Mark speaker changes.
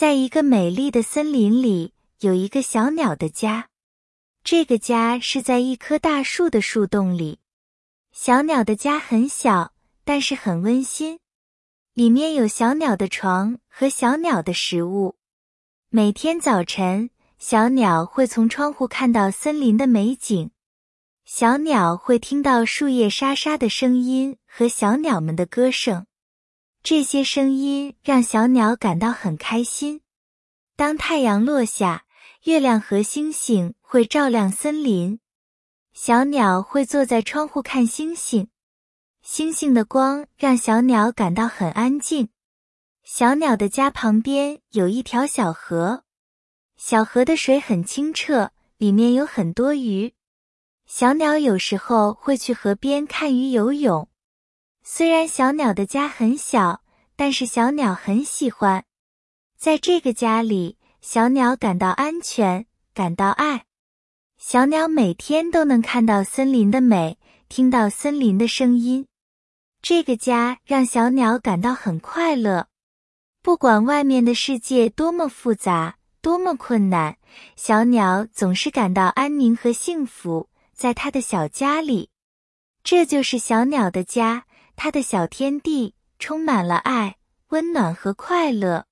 Speaker 1: 在一个美丽的森林里，有一个小鸟的家。这个家是在一棵大树的树洞里。小鸟的家很小，但是很温馨。里面有小鸟的床和小鸟的食物。每天早晨，小鸟会从窗户看到森林的美景。小鸟会听到树叶沙沙的声音和小鸟们的歌声。这些声音让小鸟感到很开心。当太阳落下，月亮和星星会照亮森林。小鸟会坐在窗户看星星，星星的光让小鸟感到很安静。小鸟的家旁边有一条小河，小河的水很清澈，里面有很多鱼。小鸟有时候会去河边看鱼游泳。虽然小鸟的家很小，但是小鸟很喜欢。在这个家里，小鸟感到安全，感到爱。小鸟每天都能看到森林的美，听到森林的声音。这个家让小鸟感到很快乐。不管外面的世界多么复杂，多么困难，小鸟总是感到安宁和幸福，在它的小家里。这就是小鸟的家。他的小天地充满了爱、温暖和快乐。